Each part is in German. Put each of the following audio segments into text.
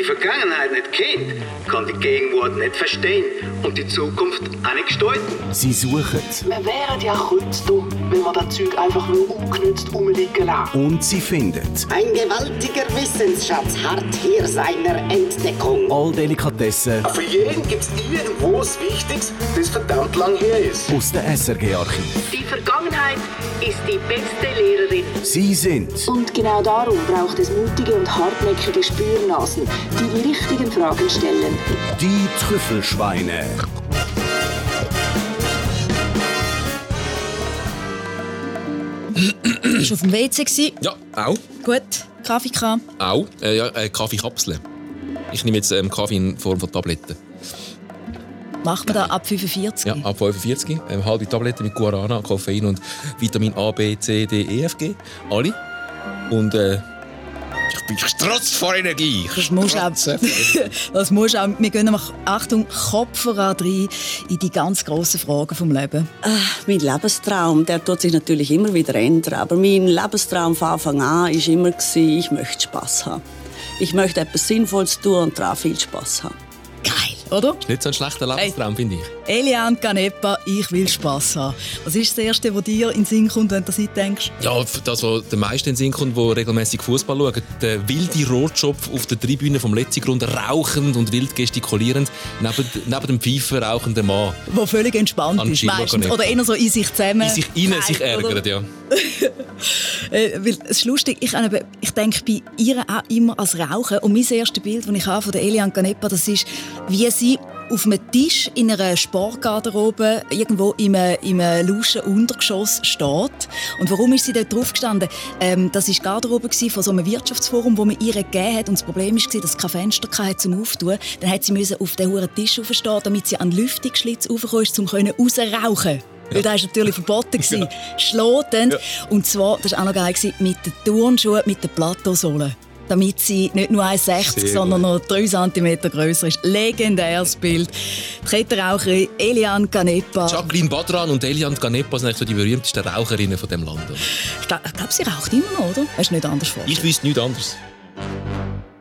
die Vergangenheit nicht kennt, kann die Gegenwart nicht verstehen und die Zukunft auch nicht gestalten. Sie suchen Wir wären ja dumm, wenn wir das Zeug einfach nur ungenützt rumliegen lassen. und sie finden Ein gewaltiger Wissensschatz harrt hier seiner Entdeckung. all Delikatessen Für jeden gibt es irgendwo was Wichtiges, das verdammt lang her ist. aus dem SRG-Archiv. Die Vergangenheit ist die beste Lehrerin. Sie sind Und genau darum braucht es mutige und hartnäckige Spürnasen, die die richtigen Fragen stellen. die Trüffelschweine. Bist du auf dem WC? Gewesen? Ja, auch. Gut. Kaffee gehabt? Auch. Äh, ja, äh, Kaffeekapseln. Ich nehme jetzt ähm, Kaffee in Form von Tabletten. Macht man da ab 45? Ja, ab 45. Ähm, halbe Tabletten mit Guarana, Koffein und Vitamin A, B, C, D, E, F, G. Alle. Und äh, ich bin strotz vor Energie. Das musst du auch, strotze. das musst auch. Wir gehen nämlich, Achtung, Kopf voran rein in die ganz grossen Fragen vom Leben. Mein Lebenstraum, der tut sich natürlich immer wieder ändern. Aber mein Lebenstraum von Anfang an war immer, ich möchte Spass haben. Ich möchte etwas Sinnvolles tun und daran viel Spass haben. Oder? Ist nicht so ein schlechter Lebenstraum, finde ich. Eliane Canepa, ich will Spass haben. Was ist das Erste, was dir in den Sinn kommt, wenn du das denkst? Ja, das, was den meisten in den Sinn kommt, die regelmäßig Fußball schauen, der wilde Rohrschopf auf der Tribüne vom Letzigrund, rauchend und wild gestikulierend, neben, neben dem Pfeifen rauchenden Mann. Wo völlig entspannt ist, meistens. Oder eher so in sich zusammen. In sich innen Nein, sich ärgert, ja. Äh, weil es ist lustig, ich, ich denke bei ihr auch immer als Rauchen. Und mein erstes Bild, das ich habe von der Eliane Canepa, das ist, wie sie auf einem Tisch in einer Sportgarderobe irgendwo im, im luschen Untergeschoss steht. Und warum ist sie dort drauf gestanden? Ähm, das war die Garderobe von so einem Wirtschaftsforum, wo man ihr gegeben hat. Und das Problem war, dass es kein Fenster hatte zum Auftun. Dann hat sie müssen auf den hohen Tisch aufstehen, damit sie an den Lüftungsschlitz raufkommen um rausrauchen Weil das war natürlich verboten. gewesen. Schlotend. Und zwar, das war auch noch geil, mit den Turnschuhen, mit den Plateausohlen. Damit sie nicht nur 1,60 Sehr sondern noch 3 cm grösser ist. Legendäres Bild. Die Kettenraucherin Eliane Canepa. Jacqueline Badran und Eliane Canepa sind eigentlich so die berühmtesten Raucherinnen von dem Land. Ich glaube, glaub, sie raucht immer noch, oder? Hast du nicht anders vor? Ich wüsste nichts anderes.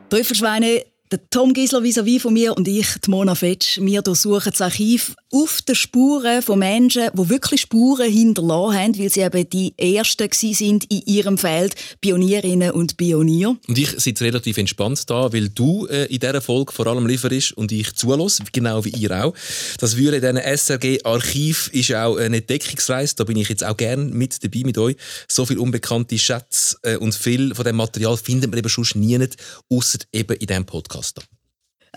Trüffelschweine, der Tom Gisler vis-à-vis von mir und ich, die Mona Fetsch, wir durchsuchen das Archiv auf den Spuren von Menschen, die wirklich Spuren hinterlassen haben, weil sie eben die Ersten sind in ihrem Feld, Pionierinnen und Pionier. Und ich sitze relativ entspannt da, weil du äh, in dieser Folge vor allem lieferst und ich zulasse, genau wie ihr auch. Das würde in diesem SRG-Archiv ist auch eine Entdeckungsreise. Da bin ich jetzt auch gerne mit dabei mit euch. So viele unbekannte Schätze äh, und viel von dem Material findet man eben sonst nie, außer eben in diesem Podcast. Hier.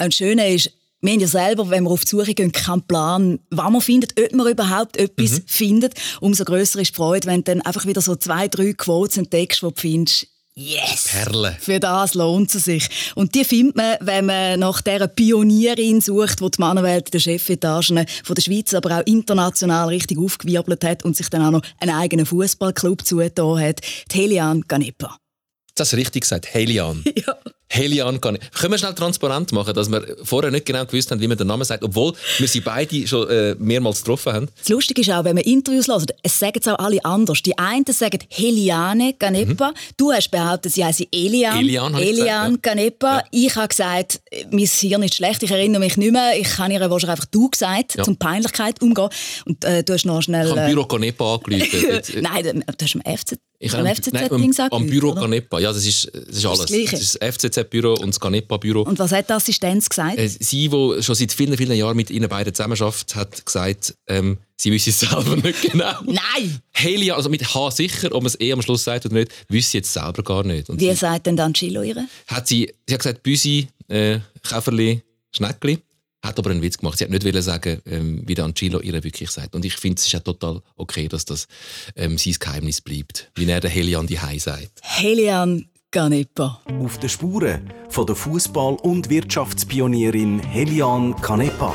Und das Schöne ist, wir haben ja selber, wenn wir auf die Suche gehen, keinen Plan, was man findet, ob man überhaupt etwas Mhm. findet. Umso grösser ist die Freude, wenn du dann einfach wieder so zwei, drei Quotes entdeckst, die du findest, yes! Perle. Für das lohnt es sich. Und die findet man, wenn man nach dieser Pionierin sucht, die die Mannenwelt in den Chefetagen von der Schweiz, aber auch international richtig aufgewirbelt hat und sich dann auch noch einen eigenen Fußballclub zugetan hat. Die Helian Ganepa. Das hast du richtig gesagt. Helian. Ja. Helian kann ich. Können wir schnell transparent machen, dass wir vorher nicht genau gewusst haben, wie man den Namen sagt, obwohl wir sie beide schon äh, mehrmals getroffen haben. Das Lustige ist auch, wenn man Interviews hört, es sagen es auch alle anders. Die einen sagen Heliane Ganepa. Du hast behauptet, sie heiße Elian. Mhm. Elian, Elian gesagt, Ganepa. Ja. Ich habe gesagt, mein Hirn ist schlecht, ich erinnere mich nicht mehr. Ich habe ihr wahrscheinlich einfach du gesagt, Ja. zum Peinlichkeit umgehen. Und äh, du hast noch schnell... Ich habe äh, Büro Canepa angerufen. Nein, du hast am FZ, Ich am habe- FCZ nein, Dings am, Büro oder? Canepa. Ja, das ist, das ist alles. das ist das FCZ-Büro und das Canepa-Büro. Und was hat die Assistenz gesagt? Äh, Sie, die schon seit vielen, vielen Jahren mit Ihnen beiden zusammenarbeitet, hat gesagt, ähm, sie wissen es selber nicht genau. Nein! Helia, also mit H sicher, ob man es eh am Schluss sagt oder nicht, wissen sie jetzt selber gar nicht. Und Wie sie, sagt denn dann Chilo ihre? hat sie, sie hat gesagt, Büsi, äh, Käferli, Schneckli. Hat aber einen Witz gemacht. Sie hat nicht wollen sagen, ähm, wie der Angelo ihr wirklich sagt. Und ich finde, es ist ja total okay, dass das ähm, sein Geheimnis bleibt. Wie er der Helian die Hei sagt. Helian Ganepa. Auf den Spuren von der Fußball- und Wirtschaftspionierin Helian Canepa.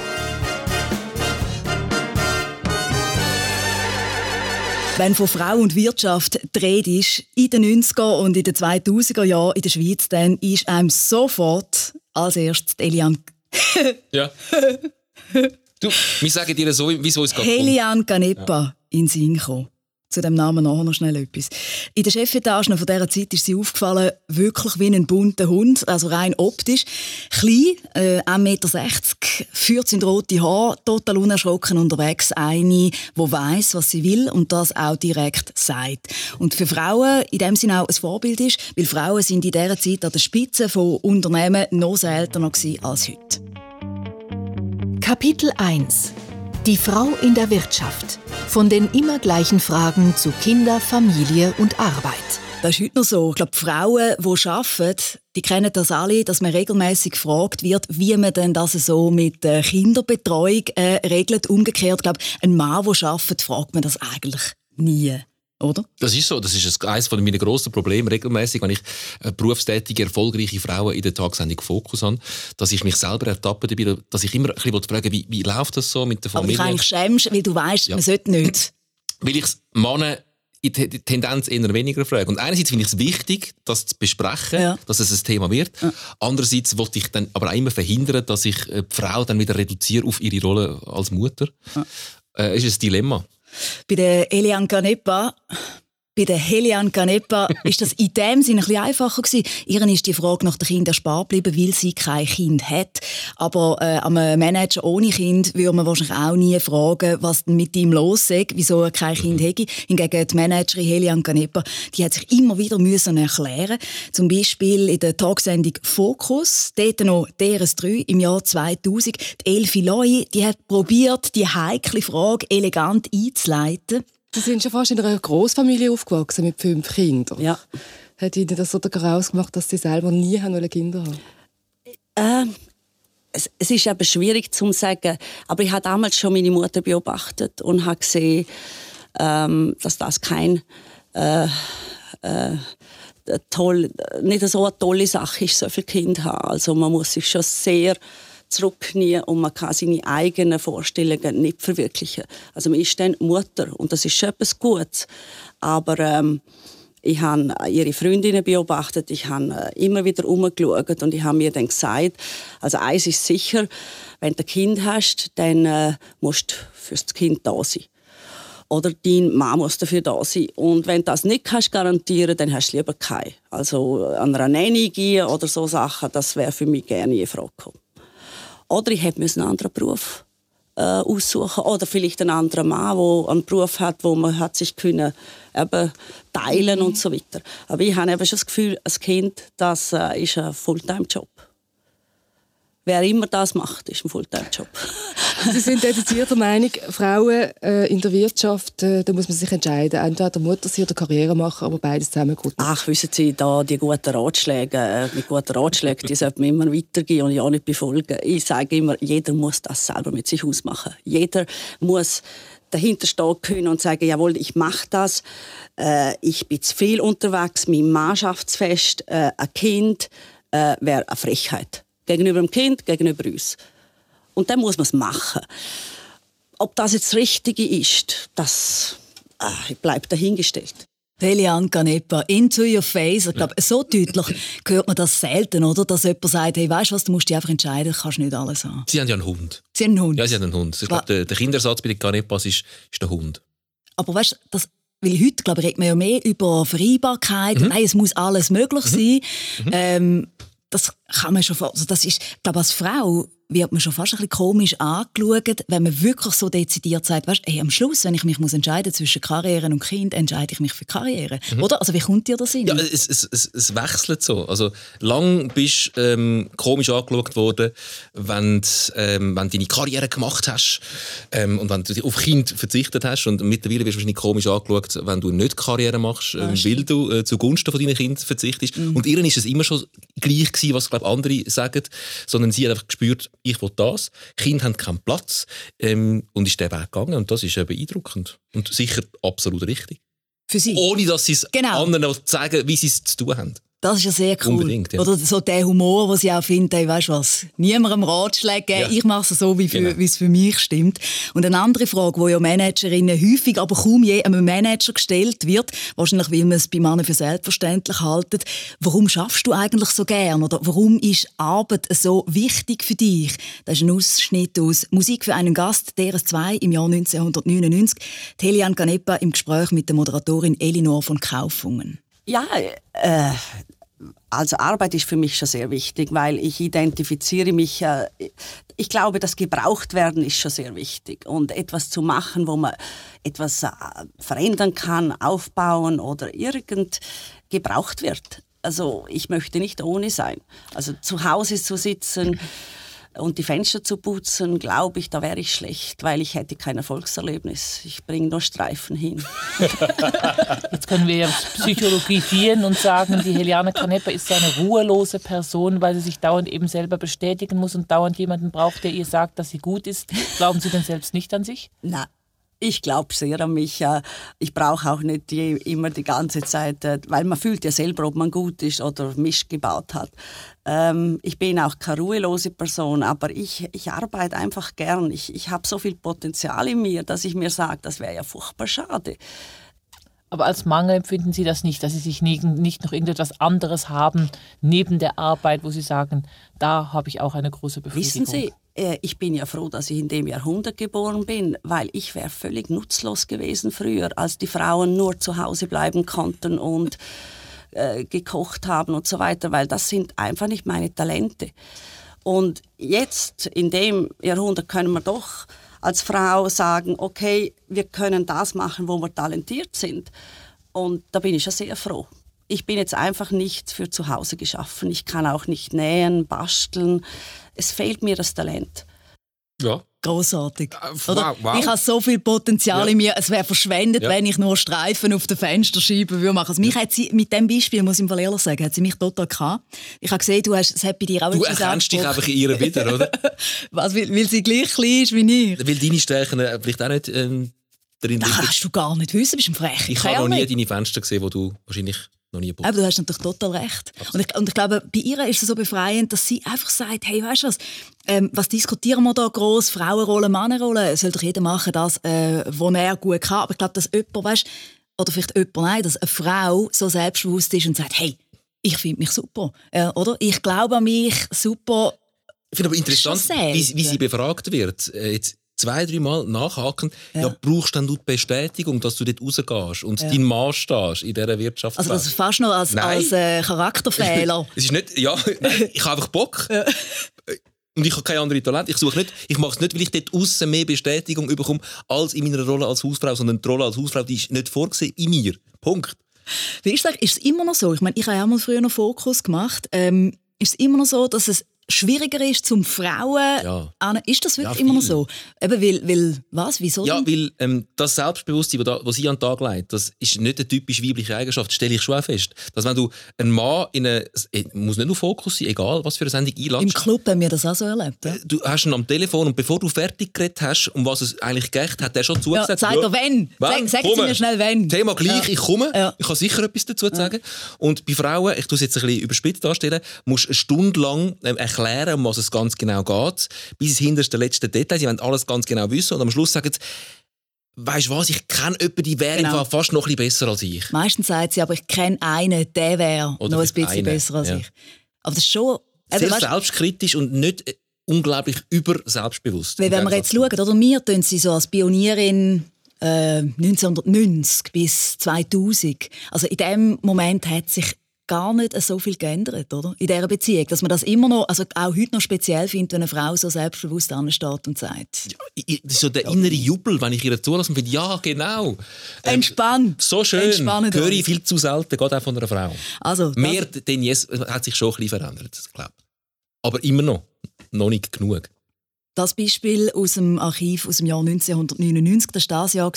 Wenn von Frau und Wirtschaft die Rede ist, in den 90er und in den 2000er Jahren in der Schweiz, dann ist einem sofort als erstes die Elian, Ja. du, wir sagen dir so, wie es kommt. Helian Ganepa in den Sinn gekommen. Zu dem Namen noch schnell etwas. In der Chefetage von dieser Zeit ist sie aufgefallen, wirklich wie ein bunter Hund, also rein optisch. Klein, äh, 1,60 Meter, 14 rote Haare, total unerschrocken unterwegs. Eine, die weiß, was sie will und das auch direkt sagt. Und für Frauen in dem Sinne auch ein Vorbild ist, weil Frauen sind in dieser Zeit an der Spitze von Unternehmen noch seltener als heute. Kapitel 1 Die Frau in der Wirtschaft. Von den immer gleichen Fragen zu Kinder, Familie und Arbeit. Das ist heute noch so. Ich glaube, Frauen, die arbeiten, die kennen das alle, dass man regelmäßig gefragt wird, wie man denn das so mit der Kinderbetreuung äh, regelt. Umgekehrt, ich glaube, ein Mann, der arbeitet, fragt man das eigentlich nie oder? Das ist so. Das ist eines meiner grossen Probleme regelmäßig, wenn ich äh, berufstätige, erfolgreiche Frauen in der Tagsendung Fokus habe, dass ich mich selber ertappe dabei, dass ich immer ein bisschen fragen wie, wie läuft das so mit der Familie? Aber du eigentlich schämst, weil du weißt, ja. man sollte nicht. Weil ich Männer in die Tendenz eher weniger frage. Und einerseits finde ich es wichtig, das zu besprechen, ja. dass es ein Thema wird. Ja. Andererseits wollte ich dann aber auch immer verhindern, dass ich äh, die Frau dann wieder reduziere auf ihre Rolle als Mutter. Ja. Äh, ist ein Dilemma. Bei der Elian Canepa bei der Helian Canepa ist das in dem Sinne ein bisschen einfacher gewesen. Ihren ist die Frage nach dem Kind erspart geblieben, weil sie kein Kind hat. Aber äh, am Manager ohne Kind würde man wahrscheinlich auch nie fragen, was denn mit ihm los ist, wieso er kein Kind hätte. Hingegen die Managerin Helian Canepa, die hat sich immer wieder müssen erklären. Zum Beispiel in der Tagsendung Fokus, dort noch DRS3 im Jahr 2000. Die Elfi Loi, die hat probiert, die heikle Frage elegant einzuleiten. Sie sind schon fast in einer Großfamilie aufgewachsen mit fünf Kindern. Ja. Hat Ihnen das so ausgemacht, dass Sie selber nie haben Kinder haben äh, es, es, ist eben schwierig zu sagen, aber ich habe damals schon meine Mutter beobachtet und habe gesehen, ähm, dass das kein äh, äh, toll, nicht so eine tolle Sache ist, so viele Kinder haben. Also man muss sich schon sehr zurücknehmen und man kann seine eigenen Vorstellungen nicht verwirklichen. Also man ist dann Mutter und das ist schon etwas Gutes. Aber ähm, ich habe ihre Freundinnen beobachtet, ich habe äh, immer wieder umgeschaut und ich habe mir dann gesagt, also eins ist sicher, wenn du ein Kind hast, dann äh, musst du fürs Kind da sein. Oder dein Mann muss dafür da sein. Und wenn du das nicht kannst garantieren dann hast du lieber keinen. Also an einer Nanny gehen oder so Sachen, das wäre für mich gerne in Frage gekommen. Oder ich hätte einen anderen Beruf äh, aussuchen oder vielleicht einen anderen Mann, der einen Beruf hat, wo man hat sich können eben teilen mhm. und so weiter. Aber ich habe eben schon das Gefühl, ein Kind, das äh, ist ein Fulltime-Job. Wer immer das macht, ist ein Fulltime-Job. Sie sind dediziert der Meinung, Frauen äh, in der Wirtschaft, äh, da muss man sich entscheiden, entweder Mutter sein oder Karriere machen, aber beides zusammen gut. Ach, wissen Sie, da die guten Ratschläge, äh, mit guten Ratschlägen, die sollte man immer weitergehen und ja nicht befolgen. Ich sage immer, jeder muss das selber mit sich ausmachen. Jeder muss dahinter stehen können und sagen, jawohl, ich mache das, äh, ich bin zu viel unterwegs, mein Mannschaftsfest, äh, ein Kind äh, wäre eine Frechheit. Gegenüber dem Kind, gegenüber uns. Und dann muss man es machen. Ob das jetzt das Richtige ist, das äh, bleibt dahingestellt. Delian Canepa, into your face. Ich glaube, so deutlich hört man das selten, oder? Dass jemand sagt, hey, weißt du was, du musst dich einfach entscheiden, du kannst nicht alles haben. Sie haben ja einen Hund. Sie haben einen Hund? Ja, sie haben einen Hund. Ich glaube, der, der Kindersatz bei den Canepas ist, ist der Hund. Aber weißt du, das weil heute, glaube ich, redet man ja mehr über Vereinbarkeit. Mhm. Nein, es muss alles möglich mhm. sein. Mhm. Ähm, das kann man schon, also das ist, glaube als Frau wird man schon fast ein bisschen komisch angeschaut, wenn man wirklich so dezidiert sagt, weißt, hey, am Schluss, wenn ich mich muss entscheiden zwischen Karriere und Kind, entscheide ich mich für Karriere. Mhm. Oder? Also wie kommt dir das in? Ja, es, es, es, es wechselt so. Also lang bist du ähm, komisch angeschaut worden, wenn, ähm, wenn du deine Karriere gemacht hast ähm, und wenn du auf Kind verzichtet hast und mittlerweile wirst du wahrscheinlich komisch angeschaut, wenn du nicht Karriere machst, äh, weil du äh, zugunsten von deinen Kindern verzichtest. Mhm. Und ihren ist es immer schon gleich gewesen, was glaube andere sagen, sondern sie hat einfach gespürt, ich will das. Kinder haben keinen Platz ähm, und ist den Weg gegangen und das ist äh, beeindruckend und sicher absolut richtig. Für sie? Ohne, dass sie es genau. anderen sagen, wie sie es zu tun haben. Das ist ja sehr cool. Unbedingt, ja. Oder so der Humor, den sie auch findet, hey, weißt du was, niemandem Ratschläge geben, Ja. ich mache es so, wie, Genau. es für mich stimmt. Und eine andere Frage, die ja Managerinnen häufig, aber kaum je einem Manager gestellt wird, wahrscheinlich weil man es bei Männern für selbstverständlich haltet, warum schaffst du eigentlich so gern? Oder warum ist Arbeit so wichtig für dich? Das ist ein Ausschnitt aus Musik für einen Gast, DRS2 im Jahr 1999. Die Helian Canepa im Gespräch mit der Moderatorin Elinor von Kaufungen. Ja, äh, also Arbeit ist für mich schon sehr wichtig, weil ich identifiziere mich, äh, ich glaube, das gebraucht werden ist schon sehr wichtig und etwas zu machen, wo man etwas äh, verändern kann, aufbauen oder irgend gebraucht wird. Also ich möchte nicht ohne sein. Also zu Hause zu sitzen und die Fenster zu putzen, glaube ich, da wäre ich schlecht, weil ich hätte kein Erfolgserlebnis. Ich bringe nur Streifen hin. Jetzt können wir ja psychologisieren und sagen, die Heliane Canepa ist eine ruhelose Person, weil sie sich dauernd eben selber bestätigen muss und dauernd jemanden braucht, der ihr sagt, dass sie gut ist. Glauben Sie denn selbst nicht an sich? Na, ich glaube sehr an mich. Ich brauche auch nicht je, immer die ganze Zeit, äh, weil man fühlt ja selber, ob man gut ist oder Mist gebaut hat. Ähm, ich bin auch keine ruhelose Person, aber ich, ich arbeite einfach gern. Ich, ich habe so viel Potenzial in mir, dass ich mir sage, das wäre ja furchtbar schade. Aber als Mangel empfinden Sie das nicht, dass Sie sich nie, nicht noch irgendetwas anderes haben neben der Arbeit, wo Sie sagen, da habe ich auch eine große Befriedigung. Wissen Sie, ich bin ja froh, dass ich in dem Jahrhundert geboren bin, weil ich wäre völlig nutzlos gewesen früher, als die Frauen nur zu Hause bleiben konnten und äh, gekocht haben und so weiter, weil das sind einfach nicht meine Talente. Und jetzt, in dem Jahrhundert, können wir doch als Frau sagen, okay, wir können das machen, wo wir talentiert sind. Und da bin ich schon sehr froh. Ich bin jetzt einfach nicht für zu Hause geschaffen. Ich kann auch nicht nähen, basteln. Es fehlt mir das Talent. Ja. Großartig. wow, Oder? wow. Ich habe so viel Potenzial Ja. in mir. Es wäre verschwendet, Ja. wenn ich nur Streifen auf den Fensterscheiben würde machen. Also mich hat sie mit dem Beispiel, muss ich im Fall ehrlich sagen, hat sie mich total gehabt. Ich habe gesehen, du hast, es hat bei dir auch Du etwas erkennst dich einfach in ihr wieder, oder? Was, weil, weil sie gleich klein ist wie ich. Weil deine Stärken äh, vielleicht auch nicht ähm, drin Das liegen. kannst du gar nicht wissen, bist ein frecher Ich habe noch nie deine Fenster gesehen, wo du wahrscheinlich noch nie Aber du hast natürlich total recht. Und ich, und ich glaube, bei ihr ist es so befreiend, dass sie einfach sagt, hey, weißt du was, ähm, was diskutieren wir da groß Frauenrolle, Männerrolle? Soll doch jeder machen das, äh, was er gut kann. Aber ich glaube, dass jemand, weißt, oder vielleicht jemand, nein, dass eine Frau so selbstbewusst ist und sagt, hey, ich finde mich super, äh, oder? Ich glaube an mich, super. Ich finde aber interessant, wie, wie sie befragt wird. Äh, Jetzt zwei, drei Mal nachhaken. Ja. brauchst dann du die Bestätigung, dass du dort rausgehst und Ja. dein Mann stehst in dieser Wirtschaft? Also das ist fast noch als, als äh, Charakterfehler. Es ist nicht, ja, nein, ich habe einfach Bock. Und ich habe keine andere Talent. Ich suche nicht, ich mache es nicht, weil ich dort außen mehr Bestätigung bekomme als in meiner Rolle als Hausfrau, sondern die Rolle als Hausfrau, die ist nicht vorgesehen in mir. Punkt. Wie ist, das, ist es immer noch so? Ich meine, ich habe ja auch mal früher noch Fokus gemacht. Ähm, ist es immer noch so, dass es schwieriger ist zum Frauen? Ja. an- Ist das wirklich Ja, immer noch so? Eben weil, weil was? Wieso? Ja, denn? weil ähm, das Selbstbewusstsein, das da, sie an den Tag legt, das ist nicht eine typisch weibliche Eigenschaft, stelle ich schon auch fest. Dass wenn du einen Mann in eine, es muss nicht nur Fokus sein, egal was für eine Sendung Im einlädst, Club haben wir das auch so erlebt. Ja? du hast ihn am Telefon und bevor du fertig geredet hast, um was es eigentlich geht, hat er schon Ja, zugesagt. sag doch wenn. Sag, sagen Sie komme. mir schnell wenn. Thema gleich, Ja. ich komme. Ja. Ich habe sicher etwas dazu zu sagen. Und bei Frauen, ich tue es jetzt ein bisschen überspitzt darstellen, musst du eine Stunde lang ähm, erklären, um was es ganz genau geht, bis ins hinterste letzte Detail. Sie wollen alles ganz genau wissen und am Schluss sagen sie, weißt du was, ich kenne jemanden, die wäre Genau. fast noch ein bisschen besser als ich. Meistens sagt sie, aber ich kenne einen, der wäre noch ein bisschen einen, besser als ja. ich. Aber das ist schon... Sehr eben, selbstkritisch und nicht äh, unglaublich über selbstbewusst. Wenn wir jetzt schauen, oder wir tun sie so als Pionierin äh, 1990 bis 2000. Also in dem Moment hat sich gar nicht so viel geändert, oder? In dieser Beziehung, dass man das immer noch, also auch heute noch speziell findet, wenn eine Frau so selbstbewusst ansteht und sagt, ich- Das ist so der innere Jubel, wenn ich ihr zulasse und finde, ja, genau. Ähm, entspannt. So schön. Entspannt Höre ich viel zu selten, gerade auch von einer Frau. Also, Mehr denn jetzt hat sich schon ein bisschen verändert, glaube ich. Aber immer noch. Noch nicht genug. Das Beispiel aus dem Archiv aus dem Jahr 1999, das war das Jahr,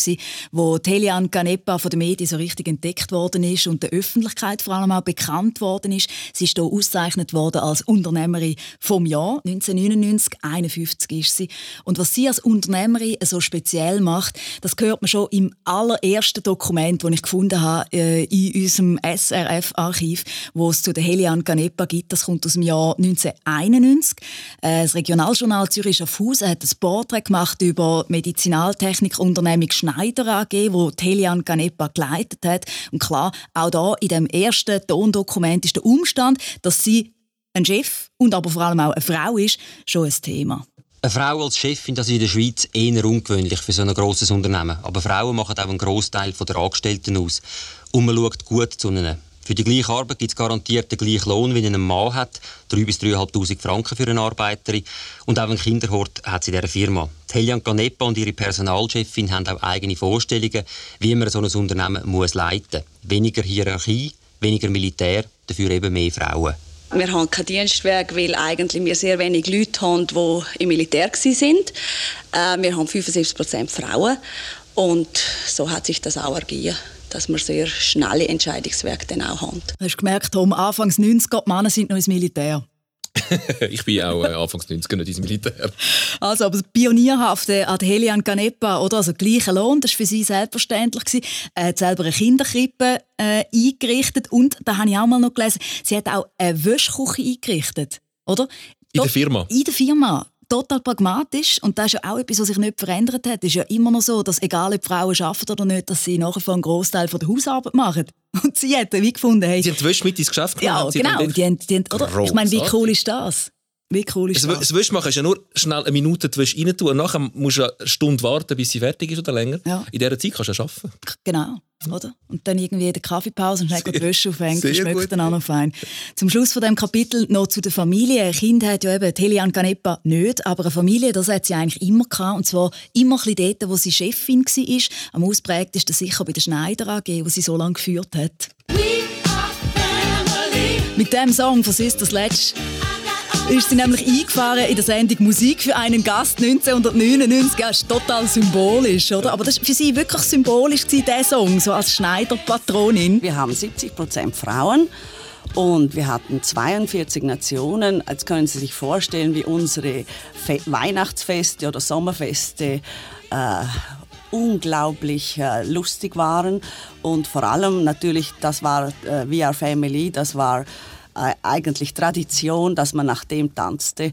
wo Telian Canepa von den Medien so richtig entdeckt worden ist und der Öffentlichkeit vor allem auch bekannt worden ist. Sie ist hier ausgezeichnet worden als Unternehmerin vom Jahr 1999, 51 ist sie. Und was sie als Unternehmerin so speziell macht, das hört man schon im allerersten Dokument, das ich gefunden habe äh, in unserem SRF-Archiv, wo es zu der Helian Canepa gibt. Das kommt aus dem Jahr 1991. Äh, das Regionaljournal Zürich Schaffhausen hat ein Porträt gemacht über Medizinaltechnikunternehmung Schneider AG, wo Helian Canepa geleitet hat. Und klar, auch da in dem ersten Tondokument ist der Umstand, dass sie ein Chef und aber vor allem auch eine Frau ist, schon ein Thema. Eine Frau als Chefin, das ist in der Schweiz eher ungewöhnlich für so ein grosses Unternehmen. Aber Frauen machen auch einen Großteil der Angestellten aus. Und man schaut gut zu ihnen. Für die gleiche Arbeit gibt es garantiert den gleichen Lohn, wie ein Mann hat. 3.000 bis 3'500 Franken für eine Arbeiterin. Und auch einen Kinderhort hat sie in dieser Firma. Helian Canepa und ihre Personalchefin haben auch eigene Vorstellungen, wie man so ein Unternehmen muss leiten muss. Weniger Hierarchie, weniger Militär, dafür eben mehr Frauen. Wir haben keinen Dienstweg, weil eigentlich wir sehr wenig Leute haben, die im Militär waren. Äh, wir haben 75% Frauen und so hat sich das auch ergeben dass wir sehr schnelle Entscheidungswege dann auch haben. Du hast gemerkt, Tom, Anfangs 90er, die Männer sind noch ins Militär. ich bin auch äh, Anfangs 90er nicht ins Militär. Also, aber das Pionierhafte an Helian Canepa, oder? Also, gleicher Lohn, das war für sie selbstverständlich. Gewesen. Er hat selber eine Kinderkrippe äh, eingerichtet und, da habe ich auch mal noch gelesen, sie hat auch eine Wäschküche eingerichtet, oder? In der Firma? In der Firma total pragmatisch und das ist ja auch etwas, was sich nicht verändert hat. Es ist ja immer noch so, dass egal ob Frauen arbeiten oder nicht, dass sie nachher einen Großteil der Hausarbeit machen. Und sie hat wie gefunden, hey... Sie haben die Wäsche mit ins Geschäft genommen. Ja, genau. Die haben, die haben, oder? Ich meine, wie cool ist das? Wie cool ist das? Das Wäschmachen ist ja nur schnell eine Minute die Wäsche rein tun und nachher musst du eine Stunde warten, bis sie fertig ist oder länger. Ja. In dieser Zeit kannst du ja arbeiten. Genau. Oder? Und dann irgendwie in der Kaffeepause und schnell die Wäsche aufhängen. Das schmeckt gut. dann auch noch fein. Zum Schluss von dem Kapitel noch zu der Familie. Ein Kind hat ja eben Helian Canepa nicht, aber eine Familie, das hat sie eigentlich immer gehabt. Und zwar immer ein bisschen dort, wo sie Chefin war. Am ausprägtesten sicher bei der Schneider AG, wo sie so lange geführt hat. Mit dem Song von Sister Sledge ist sie nämlich eingefahren in der Sendung Musik für einen Gast 1999. Das ist total symbolisch, oder? Aber das war für sie wirklich symbolisch, dieser Song, so als Schneiderpatronin. Wir haben 70% Frauen. Und wir hatten 42 Nationen. Jetzt können Sie sich vorstellen, wie unsere Fe Weihnachtsfeste oder Sommerfeste äh, unglaublich äh, lustig waren. Und vor allem natürlich, das war äh, We Are Family, das war eigentlich Tradition, dass man nach dem tanzte.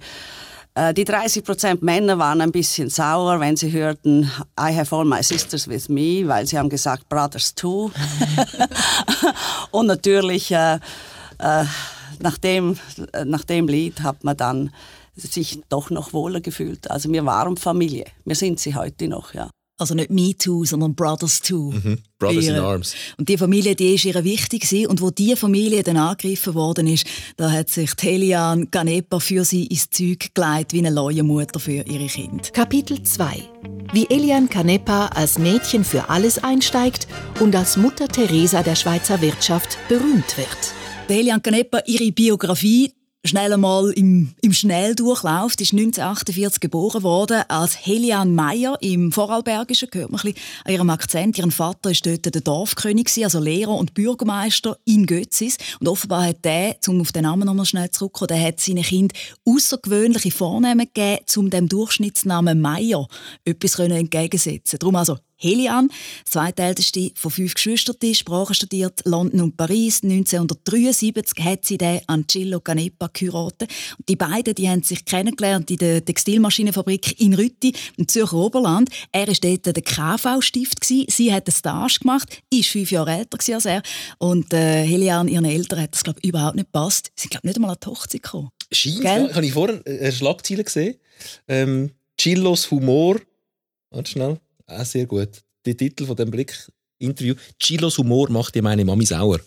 Äh, die 30% Männer waren ein bisschen sauer, wenn sie hörten I have all my sisters with me, weil sie haben gesagt Brothers too. Und natürlich äh, äh, nach, dem, nach dem Lied hat man dann sich doch noch wohler gefühlt. Also wir waren Familie. Wir sind sie heute noch, ja. Also nicht Me Too, sondern Brothers Too. Mhm. Brothers in Arms. Und die Familie, die ist ihr wichtig gewesen. Und wo die Familie dann angegriffen worden ist, da hat sich Helian Ganepa für sie ins Zeug gelegt wie eine neue Mutter für ihre Kinder. Kapitel 2 Wie Elian Canepa als Mädchen für alles einsteigt und als Mutter Teresa der Schweizer Wirtschaft berühmt wird. Elian Canepa, ihre Biografie, schnell einmal im, im Schnelldurchlauf. Die ist 1948 geboren worden als Helian Meyer im Vorarlbergischen. Hört man ein an ihrem Akzent. Ihr Vater war dort der Dorfkönig, also Lehrer und Bürgermeister in Götzis. Und offenbar hat der, um auf den Namen nochmal schnell zurückzukommen, hat seinen Kind außergewöhnliche Vornamen gegeben, um dem Durchschnittsnamen Meyer etwas entgegensetzen Darum also Helian, zweitälteste von fünf Geschwistern, Sprachen studiert, London und Paris. 1973 hat sie den Ancillo Canepa geheiratet. Und die beiden die haben sich kennengelernt in der Textilmaschinenfabrik in Rütti im Zürcher Oberland. Er war dort der KV-Stift. Sie hat einen Stage gemacht, ist fünf Jahre älter als er. Und äh, Helian, ihren Eltern, hat das glaub, überhaupt nicht gepasst. Sie sind glaub, nicht einmal an die Hochzeit gekommen. Scheint, ja, habe ich vorhin eine Schlagzeile gesehen. Ähm, Chillos Humor. Warte schnell auch sehr gut. Der Titel von dem Blick-Interview: Chilos Humor macht ja meine Mami sauer.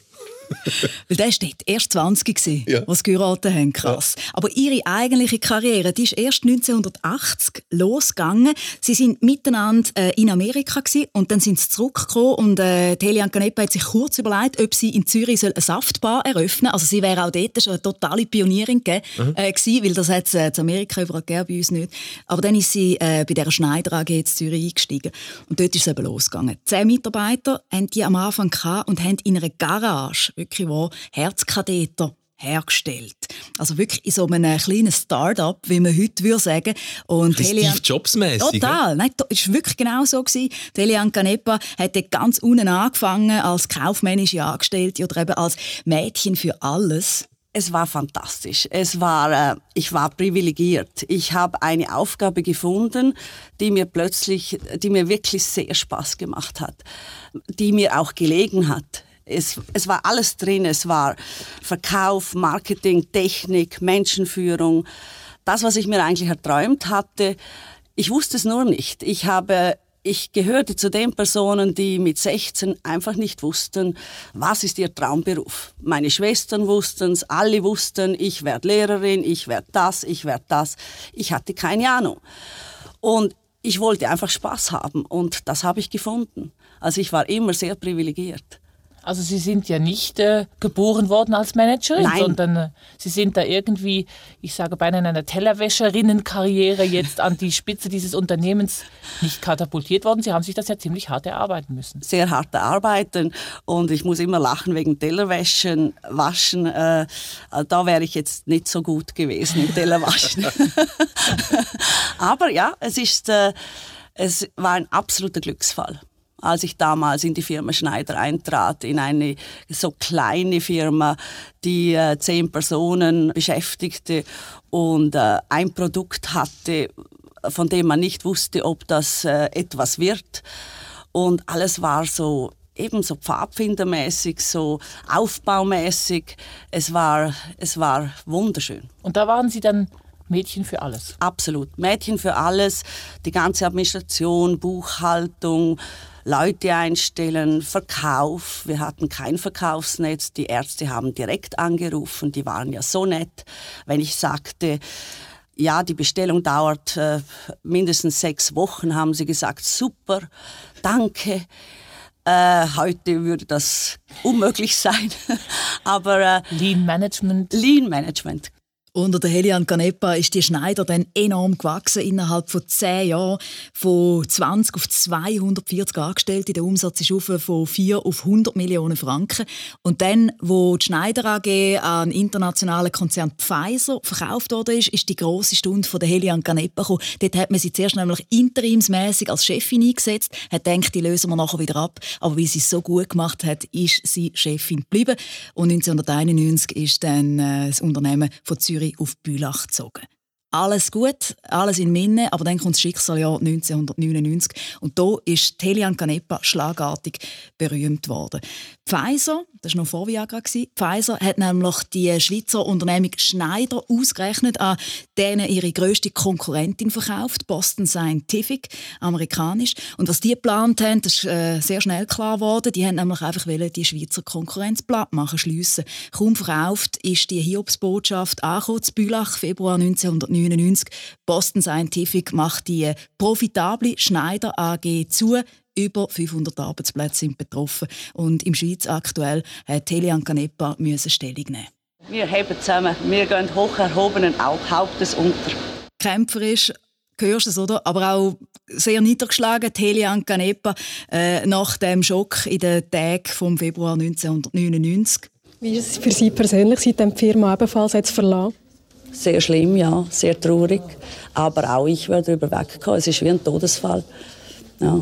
Weil der war erst 20 gewesen, Ja. als sie geheiratet haben. Krass. Aber ihre eigentliche Karriere, die ist erst 1980 losgegangen. Sie sind miteinander äh, in Amerika gewesen, und dann sind sie zurückgekommen und äh, Helian Canepa hat sich kurz überlegt, ob sie in Zürich soll eine Saftbar eröffnen Also sie wäre auch dort schon eine totale Pionierin Mhm. äh, gewesen, weil das hat es äh, in Amerika überall gegeben, bei uns nicht. Aber dann ist sie äh, bei dieser Schneider AG in Zürich eingestiegen und dort ist es eben losgegangen. Zehn Mitarbeiter haben die am Anfang gehabt und haben in einer Garage wirklich wo Herzkatheter hergestellt. Also wirklich in so einem kleinen Start-up, wie man heute würde sagen. Und Helian- Steve Jobs-mässig, Total. Nein, to- ist wirklich genau so gewesen. Die Elian Canepa hat ganz unten angefangen als kaufmännische Angestellte oder eben als Mädchen für alles. Es war fantastisch. Es war, äh, ich war privilegiert. Ich habe eine Aufgabe gefunden, die mir plötzlich, die mir wirklich sehr Spaß gemacht hat, die mir auch gelegen hat. Es, es war alles drin. Es war Verkauf, Marketing, Technik, Menschenführung. Das, was ich mir eigentlich erträumt hatte. Ich wusste es nur nicht. Ich habe ich gehörte zu den Personen, die mit 16 einfach nicht wussten, was ist ihr Traumberuf. Meine Schwestern wussten es, alle wussten, ich werde Lehrerin, ich werde das, ich werde das. Ich hatte keine Ahnung. Und ich wollte einfach Spaß haben und das habe ich gefunden. Also ich war immer sehr privilegiert. Also Sie sind ja nicht äh, geboren worden als Managerin, Nein. sondern äh, Sie sind da irgendwie, ich sage beinahe in einer Tellerwäscherinnenkarriere jetzt an die Spitze dieses Unternehmens nicht katapultiert worden. Sie haben sich das ja ziemlich hart erarbeiten müssen. Sehr hart arbeiten und ich muss immer lachen wegen Tellerwäschen, waschen. Äh, da wäre ich jetzt nicht so gut gewesen im Tellerwaschen. Aber ja, es ist, äh, es war ein absoluter Glücksfall. Als ich damals in die Firma Schneider eintrat, in eine so kleine Firma, die äh, zehn Personen beschäftigte und äh, ein Produkt hatte, von dem man nicht wusste, ob das äh, etwas wird. Und alles war so eben so pfadfindermäßig, so aufbaumäßig. Es war, es war wunderschön. Und da waren Sie dann Mädchen für alles? Absolut. Mädchen für alles. Die ganze Administration, Buchhaltung, Leute einstellen, Verkauf. Wir hatten kein Verkaufsnetz. Die Ärzte haben direkt angerufen. Die waren ja so nett. Wenn ich sagte, ja, die Bestellung dauert äh, mindestens sechs Wochen, haben sie gesagt, super, danke. Äh, heute würde das unmöglich sein. Aber äh, Lean Management. Lean Management. Unter der Helian Canepa ist die Schneider dann enorm gewachsen innerhalb von zehn Jahren. Von 20 auf 240 Angestellte. Der Umsatz ist auf von 4 auf 100 Millionen Franken. Und dann, wo die Schneider AG an internationalen Konzern Pfizer verkauft worden ist, ist die grosse Stunde von der Helian Canepa gekommen. Dort hat man sie zuerst nämlich interimsmäßig als Chefin eingesetzt, hat gedacht, die lösen wir nachher wieder ab. Aber weil sie es so gut gemacht hat, ist sie Chefin geblieben. Und 1991 ist dann äh, das Unternehmen von Zürich auf Bülach gezogen. Alles gut, alles in Minne, aber dann kommt das Schicksaljahr 1999 und da ist Telian Canepa schlagartig berühmt worden. Pfizer, das war noch vor Viagra, Pfizer hat nämlich die Schweizer Unternehmung Schneider ausgerechnet an denen ihre grösste Konkurrentin verkauft, Boston Scientific, amerikanisch. Und was die geplant haben, das ist äh, sehr schnell klar geworden. Die haben nämlich einfach die Schweizer Konkurrenz platt machen, schliessen. Kaum verkauft ist die Hiobsbotschaft angekommen, zu Bülach, Februar 1999. Boston Scientific macht die profitable Schneider AG zu. Über 500 Arbeitsplätze sind betroffen. Und im Schweiz aktuell hat Helian Canepa müssen Stellung nehmen. Wir heben zusammen, wir gehen hoch erhobenen Hauptes unter. kämpferisch, hörst du es, oder? Aber auch sehr niedergeschlagen, Helian Canepa, äh, nach dem Schock in den Tagen vom Februar 1999. Wie ist es für Sie persönlich, seitdem die Firma ebenfalls jetzt verlassen? Sehr schlimm, ja, sehr traurig. Aber auch ich werde darüber weggekommen. Es ist wie ein Todesfall. Ja.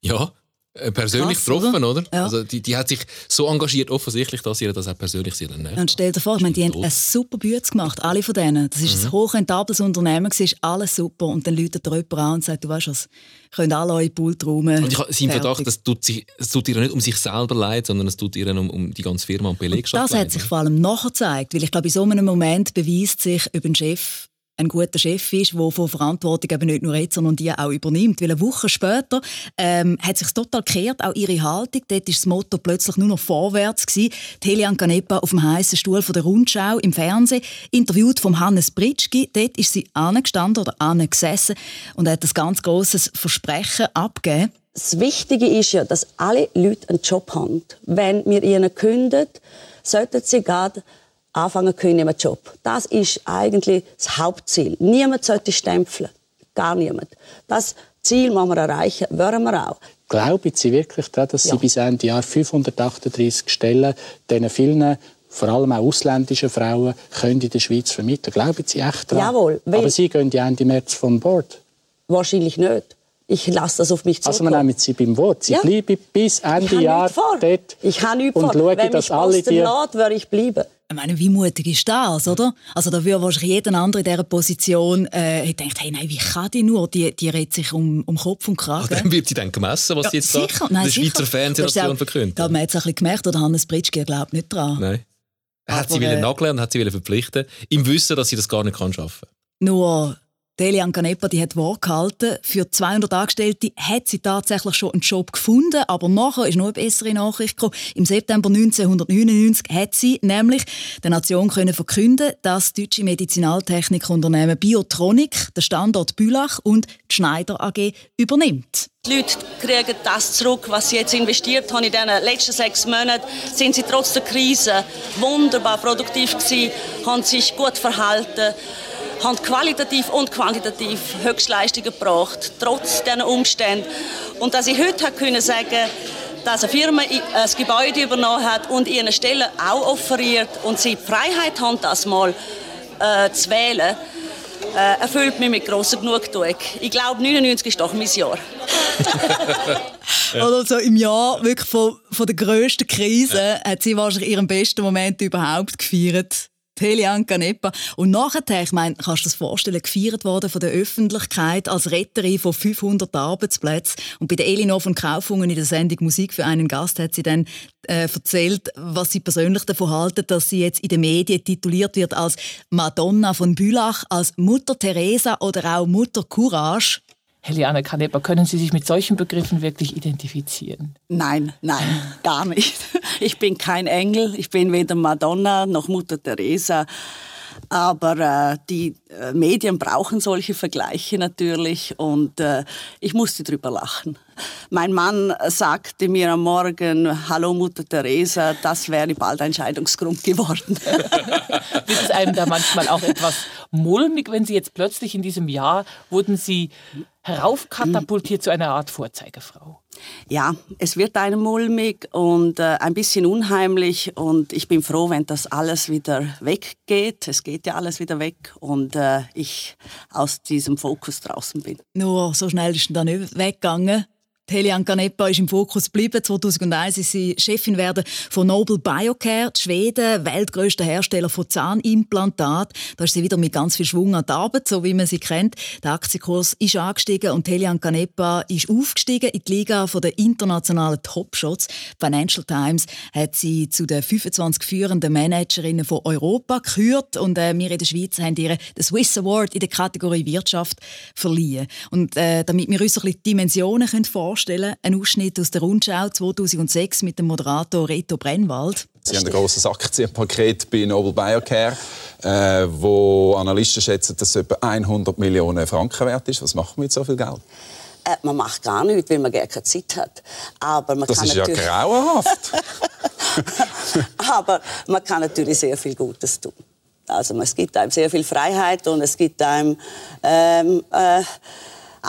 Ja, äh, persönlich Krass, getroffen, oder? oder? Also die, die hat sich so engagiert, offensichtlich, dass ihr das auch persönlich nervt. Und stell dir vor, ich meine, die haben eine super Bütze gemacht, alle von denen. Das ist Mhm. ein hochrentables Unternehmen, es ist alles super. Und dann läutet dir jemand an und sagt, du weißt was, könnt alle eure Pult räumen. Und ich habe. Verdacht, das tut, sich, es tut ihr nicht um sich selber leid, sondern es tut ihr um, um die ganze Firma und Belegschaft Das leid. hat sich vor allem nachher gezeigt, weil ich glaube, in so einem Moment beweist sich, ob ein Chef ein guter Chef ist, der von Verantwortung eben nicht nur redet, sondern die auch übernimmt. Weil eine Woche später ähm, hat sich total gekehrt, auch ihre Haltung. Dort ist das Motto plötzlich nur noch vorwärts gewesen. Die Helian Canepa auf dem heißen Stuhl von der Rundschau im Fernsehen, interviewt vom Hannes Britschgi. Dort ist sie angestanden oder angesessen und hat ein ganz grosses Versprechen abgegeben. Das Wichtige ist ja, dass alle Leute einen Job haben. Wenn wir ihnen kündigen, sollten sie gerade anfangen können im Job. Das ist eigentlich das Hauptziel. Niemand sollte stempeln. Gar niemand. Das Ziel müssen wir erreichen, wollen wir auch. Glauben Sie wirklich, dass Sie ja. bis Ende Jahr 538 Stellen diesen vielen vor allem auch ausländischen Frauen können in der Schweiz vermitteln? Glauben Sie echt daran? Jawohl. Aber Sie gehen ja Ende März vom Bord. Wahrscheinlich nicht. Ich lasse das auf mich zurückkommen. Also wir nehmen Sie beim Wort. Sie ja. bleiben bis Ende Jahr dort ich habe nichts und vor. schauen, Wenn dass alle die... Würde ich bleiben. Ich meine, wie mutig ist das, oder? Also da würde wahrscheinlich jeder andere in dieser Position äh, denkt, hey, nein, wie kann die nur? Die, die redet sich um, um Kopf und Kragen. Ach, dann wird sie dann gemessen, was ja, sie jetzt sicher. da nein, der Schweizer Fernsehnation verkündet. Da hat man jetzt ein bisschen gemerkt, oder Hannes Britschke glaubt nicht dran. Nein. Er hat sie äh, nageln und hat sie verpflichten, im Wissen, dass sie das gar nicht kann schaffen. Nur Delian Canepa die hat Wort gehalten. Für 200 Angestellte hat sie tatsächlich schon einen Job gefunden, aber nachher ist noch eine bessere Nachricht gekommen. Im September 1999 hat sie nämlich der Nation können verkünden, dass das deutsche Medizinaltechnikunternehmen Biotronic den Standort Bülach und die Schneider AG übernimmt. Die Leute kriegen das zurück, was sie jetzt investiert haben in den letzten sechs Monaten. Sind sie trotz der Krise wunderbar produktiv gewesen, haben sich gut verhalten haben qualitativ und quantitativ Höchstleistungen gebracht, trotz dieser Umstände. Und dass ich heute können sagen dass eine Firma ein Gebäude übernommen hat und ihre Stellen auch offeriert und sie die Freiheit haben, das mal äh, zu wählen, äh, erfüllt mich mit grosser Genugtuung. Ich glaube, 99 ist doch mein Jahr. Oder so im Jahr wirklich von, von der grössten Krise hat sie wahrscheinlich ihren besten Moment überhaupt gefeiert. Helian Canepa. Und nachher, ich meine, kannst du dir das vorstellen, gefeiert worden von der Öffentlichkeit als Retterin von 500 Arbeitsplätzen. Und bei der Elinor von Kaufungen in der Sendung Musik für einen Gast hat sie dann äh, erzählt, was sie persönlich davon halten, dass sie jetzt in den Medien tituliert wird als Madonna von Bülach, als Mutter Teresa oder auch Mutter Courage. Heliane Kanepa, können Sie sich mit solchen Begriffen wirklich identifizieren? Nein, nein, gar nicht. Ich bin kein Engel, ich bin weder Madonna noch Mutter Teresa. Aber äh, die äh, Medien brauchen solche Vergleiche natürlich und äh, ich musste drüber lachen. Mein Mann sagte mir am Morgen, hallo Mutter Teresa, das wäre bald ein Scheidungsgrund geworden. Wird es einem da manchmal auch etwas mulmig, wenn Sie jetzt plötzlich in diesem Jahr wurden Sie heraufkatapultiert zu einer Art Vorzeigefrau? Ja, es wird einem mulmig und äh, ein bisschen unheimlich und ich bin froh, wenn das alles wieder weggeht. Es geht ja alles wieder weg und äh, ich aus diesem Fokus draußen bin. Nur so schnell ist dann nicht weggegangen. Helian Canepa ist im Fokus geblieben. 2001 ist sie Chefin werden von Noble Biocare, die Schweden, weltgrößter Hersteller von Zahnimplantat. Da ist sie wieder mit ganz viel Schwung an der Arbeit, so wie man sie kennt. Der Aktienkurs ist angestiegen und Helian Canepa ist aufgestiegen in die Liga der internationalen Topshots. Financial Times hat sie zu den 25 führenden Managerinnen von Europa gekürt und äh, wir in der Schweiz haben ihr den Swiss Award in der Kategorie Wirtschaft verliehen. Und äh, damit wir uns ein bisschen Dimensionen können vorstellen. Ein Ausschnitt aus der Rundschau 2006 mit dem Moderator Reto Brennwald. Sie haben ein grosses Aktienpaket bei Noble Biocare, äh, wo Analysten schätzen, dass es etwa 100 Millionen Franken wert ist. Was macht man mit so viel Geld? Äh, man macht gar nichts, weil man gar keine Zeit hat. Aber man das kann ist ja grauenhaft. Aber man kann natürlich sehr viel Gutes tun. Also es gibt einem sehr viel Freiheit und es gibt einem ähm, äh,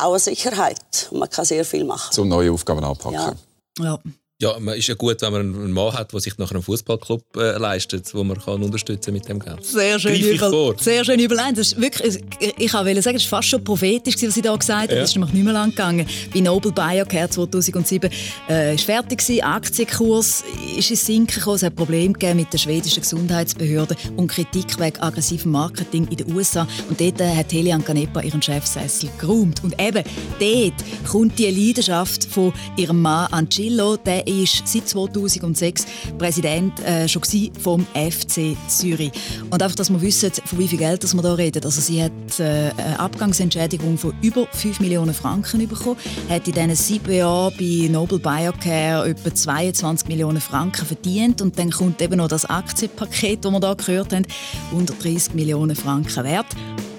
auch eine Sicherheit. Und man kann sehr viel machen. Zum neue Aufgaben anpacken. Ja. ja. Ja, man ist ja gut, wenn man einen Mann hat, der sich nach einem Fußballclub äh, leistet, wo man kann unterstützen mit dem Geld. Sehr schön, über, sehr schön überlegt. Das ist wirklich, ich wollte sagen, es war fast schon prophetisch, was sie da gesagt hat. Ja. Das ist nämlich nicht mehr lang gegangen. Bei Noble Biocare 2007 äh, ist fertig gewesen. Aktienkurs ist ins Sinken gekommen. Es hat Probleme gegeben mit der schwedischen Gesundheitsbehörde und Kritik wegen aggressivem Marketing in den USA. Und dort äh, hat Helian Canepa ihren Chefsessel geräumt. Und eben dort kommt die Leidenschaft von ihrem Mann Angelo. Der Er ist seit 2006 Präsident äh, schon vom FC Zürich. Und einfach, dass wir wissen, von wie viel Geld wir hier reden. Also sie hat äh, eine Abgangsentschädigung von über 5 Millionen Franken bekommen, hat in diesen sieben Jahren bei Noble Biocare etwa 22 Millionen Franken verdient und dann kommt eben noch das Aktienpaket, das wir hier gehört haben, 130 Millionen Franken wert.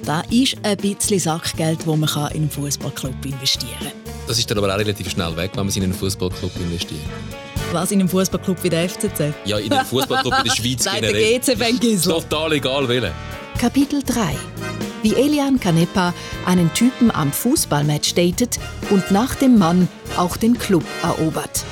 Das ist ein bisschen Sackgeld, das man in einen Fußballclub investieren kann. Das ist dann aber auch relativ schnell weg, wenn man in einen Fußballclub investiert. Was in einem Fußballclub wie der FCZ? Ja, in einem Fußballclub in der Schweiz Seit generell. der GC Bengisler. Total egal welchen. Kapitel 3 Wie Elian Canepa einen Typen am Fußballmatch datet und nach dem Mann auch den Club erobert.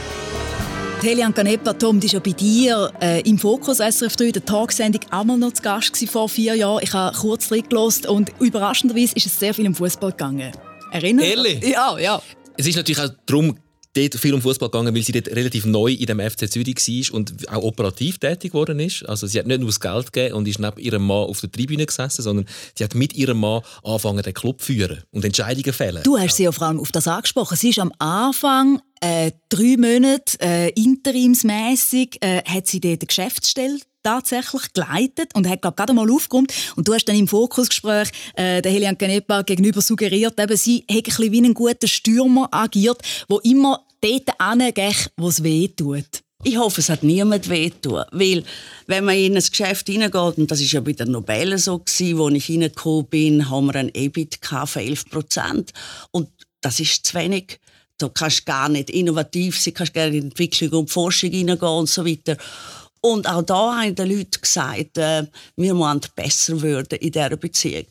Helian Canepa, Tom, die war ja bei dir äh, im Fokus SRF 3, der Tagsendung, auch mal noch zu Gast gewesen vor vier Jahren. Ich habe kurz reingelassen und überraschenderweise ist es sehr viel um Fußball gegangen. Erinnert? Ehrlich? Ja, ja. Es ist natürlich auch darum dort viel um Fußball gegangen, weil sie dort relativ neu in dem FC Zürich war und auch operativ tätig geworden ist. Also sie hat nicht nur das Geld gegeben und ist neben ihrem Mann auf der Tribüne gesessen, sondern sie hat mit ihrem Mann angefangen, den Club zu führen und Entscheidungen zu fällen. Du hast sie ja vor allem auf das angesprochen. Sie ist am Anfang äh, drei Monate äh, interimsmäßig äh, hat sie dort eine Geschäftsstelle tatsächlich geleitet und hat glaub, gerade mal aufgeräumt. Und du hast dann im Fokusgespräch äh, der Helian Canepa gegenüber suggeriert, eben, sie hätte ein wie ein guter Stürmer agiert, der immer dort hingeht, wo es weh tut. Ich hoffe, es hat niemand wehtun. Weil, wenn man in ein Geschäft hineingeht, und das war ja bei der Nobel so, gewesen, wo ich hineingekommen bin, haben wir ein EBIT von 11 Prozent. Und das ist zu wenig. Da kannst du gar nicht innovativ sein, kannst gerne in die Entwicklung und Forschung hineingehen und so weiter. Und auch da haben die Leute gesagt, äh, wir müssen besser werden in dieser Beziehung.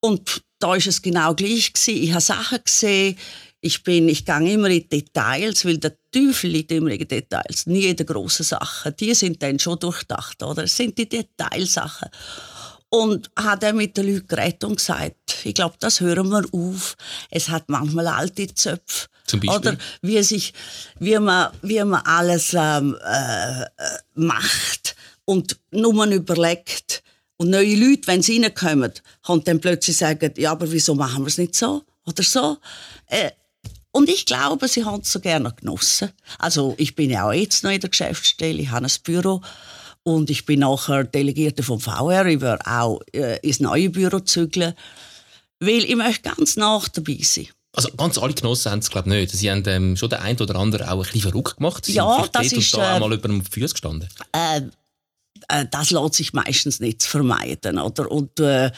Und da war es genau gleich. Gewesen. Ich habe Sachen gesehen, ich, bin, ich gehe immer in Details, weil der Teufel liegt immer in Details. Nie in den grossen Sachen. Die sind dann schon durchdacht, oder? Es sind die Detailsachen. Und hat er mit den Leuten geredet und gesagt, ich glaube, das hören wir auf. Es hat manchmal alte Zöpfe. Zum Beispiel? Oder wie, sich, wie, man, wie man alles ähm, äh, macht und nur überlegt. Und neue Leute, wenn sie reinkommen, und dann plötzlich sagen, ja, aber wieso machen wir es nicht so? Oder so. Äh, und ich glaube, sie haben es so gerne genossen. Also ich bin ja auch jetzt noch in der Geschäftsstelle, ich habe ein Büro und ich bin nachher Delegierte vom VR. Ich werde auch äh, ins neue Büro zügeln, weil ich möchte ganz nach dabei sein. Also ganz alle Genossen haben es glaube ich nicht. Sie haben ähm, schon den einen oder anderen auch ein bisschen verrückt gemacht. Sie Ja, sind das ist, und da äh, auch mal über den Füßen gestanden. Äh, äh, das lässt sich meistens nicht vermeiden, oder? Und äh,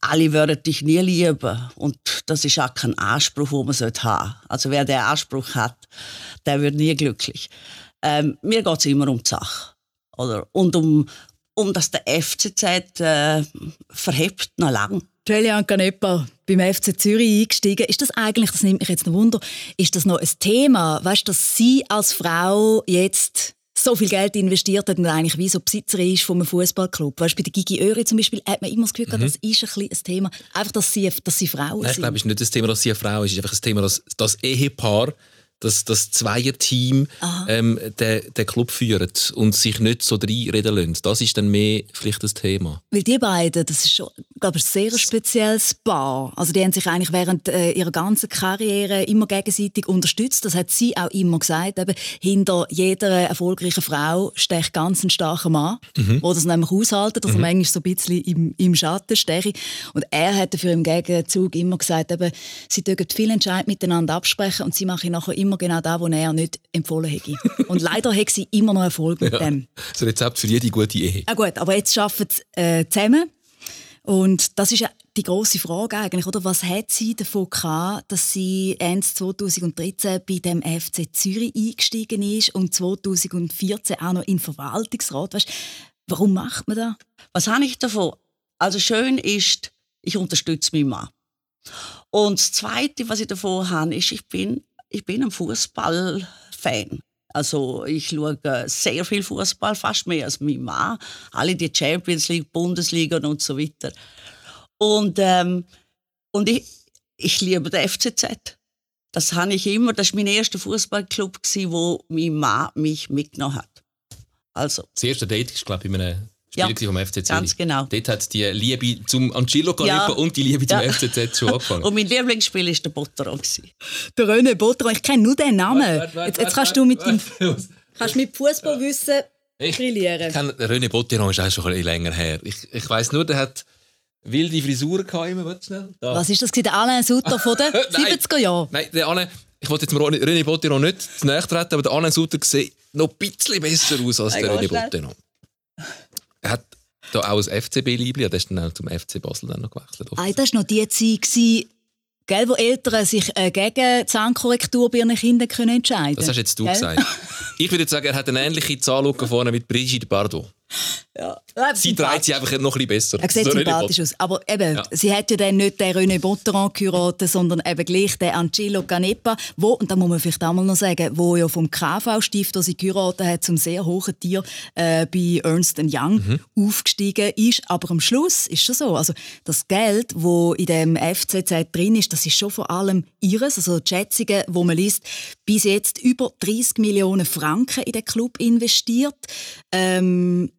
alle würden dich nie lieben. Und das ist auch kein Anspruch, den man haben sollte. Also wer den Anspruch hat, der wird nie glücklich. Ähm, mir geht es immer um die Sache. Oder? Und um, um dass der FCZ äh, verhebt noch lang. Julian Canepa beim FC Zürich eingestiegen. Ist das eigentlich, das nimmt mich jetzt noch Wunder, ist das noch ein Thema? Weißt du, dass sie als Frau jetzt so viel Geld investiert hat und eigentlich wie so Besitzerin ist von einem Fußballclub. Weißt du, bei der Gigi Öri zum Beispiel hat man immer das Gefühl, gehabt, Mhm. das ist ein, bisschen ein Thema. Einfach, dass sie, dass sie Frauen Nein, ich glaube, es ist nicht das Thema, dass sie eine Frau ist. Es ist einfach das Thema, dass das Ehepaar, das, das Zweierteam ähm, den, den Club führt und sich nicht so reinreden lassen. Das ist dann mehr vielleicht das Thema. Weil die beiden, das ist schon, glaube ich, ein sehr spezielles Paar. Also die haben sich eigentlich während äh, ihrer ganzen Karriere immer gegenseitig unterstützt. Das hat sie auch immer gesagt. Eben, hinter jeder erfolgreichen Frau steckt ganz ein starker Mann, Mhm. der das nämlich aushaltet, dass er Mhm. manchmal so ein bisschen im, im Schatten stehe. Und er hat dafür im Gegenzug immer gesagt, eben, sie dürfen viele Entscheidungen miteinander absprechen und sie machen nachher immer genau das, was er nicht empfohlen hätte. und leider hat sie immer noch Erfolg mit dem. Das Rezept für jede gute Ehe. Ah gut, aber jetzt arbeiten sie äh, zusammen. Und das ist ja die große Frage eigentlich, oder? Was hat sie davon gehabt, dass sie Ende 2013 bei dem FC Zürich eingestiegen ist und 2014 auch noch in den Verwaltungsrat? Weißt, warum macht man das? Was habe ich davon? Also schön ist, ich unterstütze meinen Mann. Und das Zweite, was ich davon habe, ist, ich bin, ich bin ein Fußballfan. Also ich schaue sehr viel Fußball, fast mehr als mein Mann. Alle die Champions League, Bundesliga und so weiter. Und, ähm, und ich, ich liebe den FCZ. Das habe ich immer. Das war mein erster Fußballclub, wo mein Mann mich mitgenommen hat. Also Das erste Date war, glaube ich, in einem Spieler Ja, vom FC Zürich. ganz genau. Dort hat die Liebe zum Angelo Canepa Ja. und die Liebe zum Ja. FCZ schon angefangen. Und mein Lieblingsspiel war der Botteron. Der René Botteron, ich kenne nur den Namen. Warte, warte, jetzt, jetzt warte, kannst du mit dem kannst mit Fußballwissen brillieren. Ich kenne René Bottiron ist auch schon ein bisschen länger her. Ich, ich weiss nur, der hat wilde Frisuren gehabt, immer. Warte schnell. Da. Was ist das? Der Alain Sutter von den Nein. 70er Jahren? Nein, der Anne, ich wollte jetzt René Bottiron nicht zu nahe treten, aber der Anne Sutter sieht noch ein bisschen besser aus als der René Bottiron. Er hat da auch ein FCB-Liebli, der ist dann auch zum FC Basel dann noch gewechselt. Ah, das war noch die Zeit, gell, wo Eltern sich äh, gegen Zahnkorrektur bei ihren Kindern können entscheiden Das hast jetzt du Gell? gesagt. Ich würde sagen, er hat eine ähnliche Zahnlücke vorne mit Brigitte Bardot. Ja, Sie dreht sie einfach noch ein bisschen besser. Er sieht So sympathisch aus. Aber eben, Ja. sie hat ja dann nicht den René Botteron geheiratet, sondern eben gleich den Angelo Canepa, wo, und da muss man vielleicht auch mal noch sagen, wo ja vom KV-Stift, das sie geheiratet hat, zum sehr hohen Tier äh, bei Ernst Young aufgestiegen ist. Aber am Schluss ist schon so, also das Geld, wo in dem FCZ drin ist, das ist schon vor allem ihres, also die Schätzungen, wo man liest, bis jetzt über 30 Millionen Franken in den Club investiert. Ähm,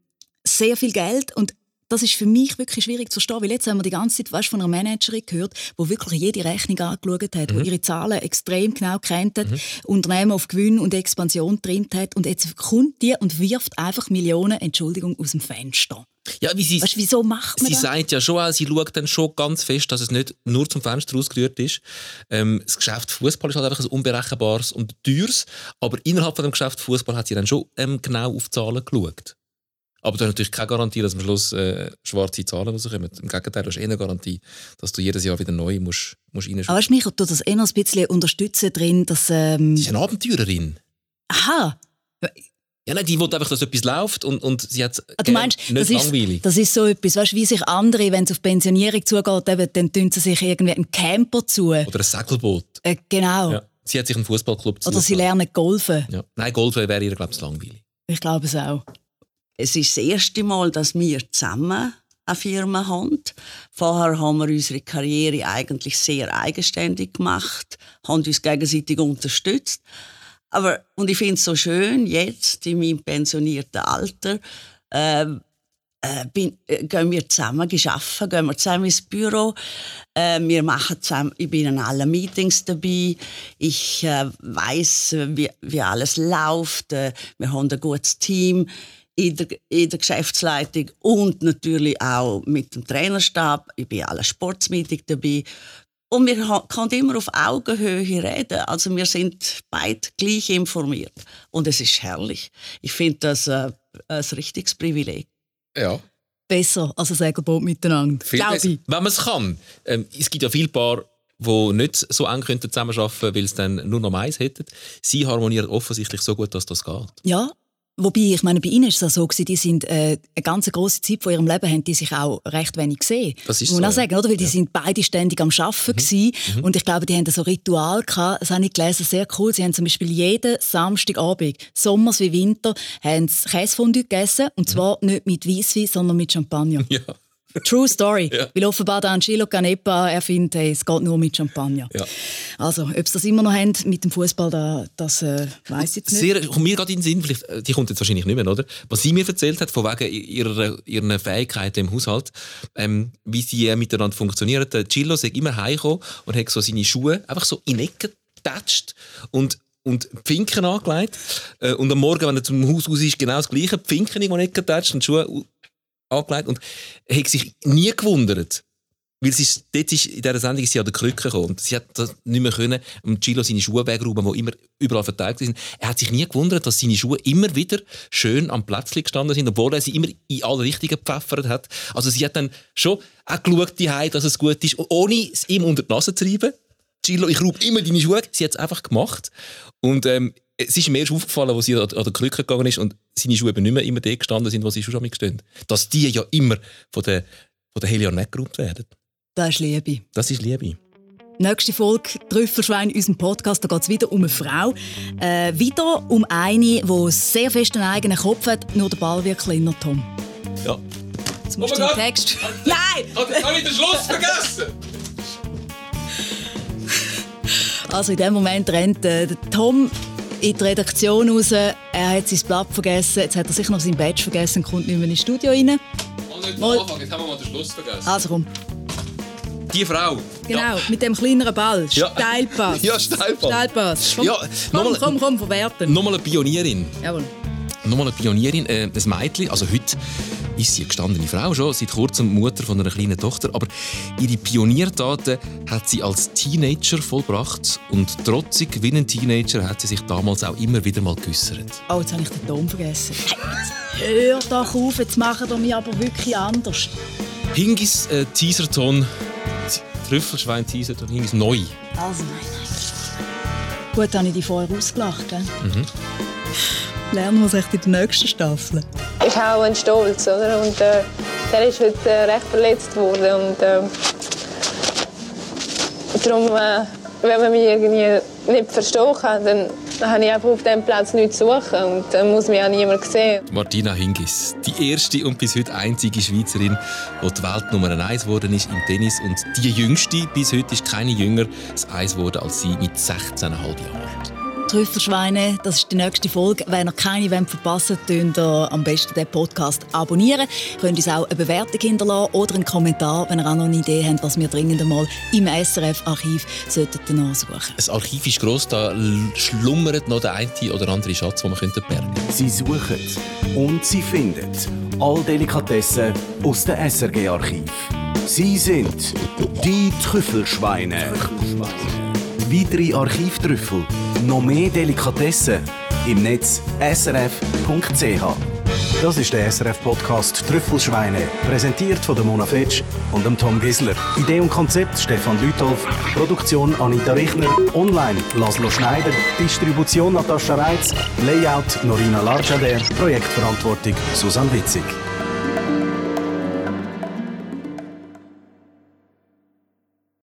sehr viel Geld und das ist für mich wirklich schwierig zu verstehen, weil jetzt haben wir die ganze Zeit weißt, von einer Managerin gehört, die wirklich jede Rechnung angeschaut hat, Mhm. ihre Zahlen extrem genau kennt hat, Unternehmen auf Gewinn und Expansion getrimmt hat und jetzt kommt die und wirft einfach Millionen, Entschuldigung, aus dem Fenster. Ja, wie sie, weißt, wieso macht man Sie das? sagt ja schon, auch, sie schaut dann schon ganz fest, dass es nicht nur zum Fenster ausgerührt ist. Ähm, das Geschäft Fußball ist halt einfach ein unberechenbares und teures, aber innerhalb von dem Geschäft Fußball hat sie dann schon ähm, genau auf die Zahlen geschaut. Aber du hast natürlich keine Garantie, dass am Schluss äh, schwarze Zahlen rauskommen. Im Gegenteil, du hast eh eine Garantie, dass du jedes Jahr wieder neu musst, musst Aber reinschauen weißt, mich tut das eher ein bisschen unterstützen drin, dass... Ähm, Sie ist eine Abenteurerin. Aha, Ja, nein, die will einfach, dass etwas läuft und, und sie hat Ah, Du meinst, nicht das ist, langweilig. das ist so etwas, weißt, wie sich andere, wenn es auf Pensionierung zugeht, eben, dann tun sie sich irgendwie einen Camper zu. Oder ein Segelboot. Äh, genau. Ja. Sie hat sich einen Fußballclub Oder sie lernen golfen. Ja. Nein, Golf wäre ihr, glaube ich, zu langweilig. Ich glaube es auch. Es ist das erste Mal, dass wir zusammen eine Firma haben. Vorher haben wir unsere Karriere eigentlich sehr eigenständig gemacht, haben uns gegenseitig unterstützt. Aber, und ich finde es so schön, jetzt in meinem pensionierten Alter, ähm, äh, bin, äh, gehen wir zusammen arbeiten, gehen wir zusammen ins Büro. Äh, wir machen zusammen, ich bin an allen Meetings dabei. Ich äh, weiß, wie, wie alles läuft. Äh, wir haben ein gutes Team in der, in der Geschäftsleitung und natürlich auch mit dem Trainerstab. Ich bin an allen Sportsmeetings dabei. Und wir können immer auf Augenhöhe reden. Also wir sind beide gleich informiert. Und es ist herrlich. Ich finde das äh, ein richtiges Privileg. Ja. Besser als ein Segelboot miteinander. Viel Glaube besser. ich. Wenn man es kann. Ähm, es gibt ja viele Paar, die nicht so eng zusammenarbeiten könnten, weil sie dann nur noch Mais hätten. Sie harmonieren offensichtlich so gut, dass das geht. Ja, wobei, ich meine, bei ihnen ist es so, gewesen, die sind äh, eine ganz grosse Zeit von ihrem Leben, haben die sich auch recht wenig gesehen. Das ist Muss so, auch sagen, oder? Weil die sind beide ständig am Arbeiten gewesen. Mhm. und ich glaube, die haben so ein Ritual gehabt, das habe ich gelesen, sehr cool. Sie haben zum Beispiel jeden Samstagabend, Sommers wie Winter, haben sie Käsefondue gegessen und zwar nicht mit Weisswein, sondern mit Champagner. Ja. True Story. Ja. Weil offenbar der Angelo Canepa, er findet, hey, es geht nur mit Champagner. Ja. Also, ob sie das immer noch haben mit dem Fußball, da, das äh, weiß ich jetzt nicht. Sehr, kommt mir gerade in den Sinn, vielleicht, äh, die kommt jetzt wahrscheinlich nicht mehr, oder? Was sie mir erzählt hat, von wegen ihrer, ihrer Fähigkeiten im Haushalt, ähm, wie sie äh, miteinander funktionieren. Der Gillo ist immer heimgekommen und hat so seine Schuhe einfach so in Ecken getatscht und und Pfinken angelegt. Äh, und am Morgen, wenn er zum Haus aus ist, genau das Gleiche. Pfinken in die Ecke getatscht und Schuhe angelegt. Und hat sich nie gewundert. Weil sie ist, dort ist in dieser Sendung ist sie an der Krücke gekommen. Und sie hat das nicht mehr können, um Gilo seine Schuhe wegräumen, die immer überall verteilt sind. Er hat sich nie gewundert, dass seine Schuhe immer wieder schön am Plätzchen gestanden sind, obwohl er sie immer in alle Richtungen gepfeffert hat. Also sie hat dann schon auch geschaut, die dass es gut ist, ohne es ihm unter die Nase zu reiben. Gilo, ich raube immer deine Schuhe. Sie hat es einfach gemacht. Und ähm, es ist mir erst aufgefallen, als sie an an Krücke gegangen ist und seine Schuhe eben nicht mehr immer dort gestanden sind, wo sie schon stehen. Dass die ja immer von der, von der Helion weggeräumt werden. Das ist Liebe. Das ist Liebe. Nächste Folge Trüffelschwein in unserem Podcast. Da geht es wieder um eine Frau. Äh, wieder um eine, die sehr fest einen eigenen Kopf hat. Nur der Ball wird kleiner, Tom. Ja. Jetzt musst Oh du den! Text. Nein! Habe ich den Schluss vergessen? Also in dem Moment rennt äh, der Tom in die Redaktion raus. Er hat sein Blatt vergessen. Jetzt hat er sicher noch sein Badge vergessen und kommt nicht mehr ins Studio rein. Mal. Jetzt haben wir mal den Schluss vergessen. Also komm. Die Frau. Genau, mit dem kleineren Ball. Ja. Steilpass. Ja, Steilpass. Steilpass. Komm, Ja, komm, nochmal- komm, komm, verwerten. Nochmal eine Pionierin. Jawohl. Nochmal eine Pionierin, äh, ein Mädchen. Also heute ist sie eine gestandene Frau schon, seit kurzem Mutter von einer kleinen Tochter. Aber ihre Pioniertaten hat sie als Teenager vollbracht. Und trotzig wie ein Teenager hat sie sich damals auch immer wieder mal geäussert. Oh, jetzt habe ich den Ton vergessen. Hör doch auf, jetzt machen wir mich aber wirklich anders. Hingis äh, Teaserton, Trüffelschwein Teaserton, Hingis neu. Also, nein, nein. Gut, habe ich dich vorher ausgelacht. Gell? Mhm. Lernen wir es echt in der nächsten Staffel. ist auch ein Stolz, oder? Und äh, der ist heute äh, recht verletzt worden und äh, darum, äh, wenn man mich irgendwie nicht verstehen kann, dann habe ich einfach auf diesem Platz nichts zu suchen und dann muss mich auch niemand sehen. Martina Hingis, die erste und bis heute einzige Schweizerin, die die Weltnummer 1 geworden ist im Tennis und die jüngste, bis heute ist keine jünger, das Eis geworden als sie mit 16,5 Jahren. Trüffelschweine, das ist die nächste Folge. Wenn ihr keine wollt verpassen wollt, könnt ihr am besten den Podcast abonnieren. Ihr könnt uns auch eine Bewertung hinterlassen oder einen Kommentar, wenn ihr auch noch eine Idee habt, was wir dringend einmal im SRF-Archiv sollten nachsuchen Das Archiv ist gross, da schlummert noch der eine oder andere Schatz, den wir könnten bergen Sie suchen und sie finden all Delikatessen aus dem SRG-Archiv. Sie sind die Trüffelschweine. Weitere Archivtrüffel, noch mehr Delikatessen im Netz srf.ch. Das ist der SRF-Podcast Trüffelschweine, präsentiert von der Mona Fetsch und dem Tom Gisler. Idee und Konzept Stefan Lütolf, Produktion Anita Richner, online Laszlo Schneider, Distribution Natascha Reitz, Layout Norina Larchader, Projektverantwortung Susanne Witzig.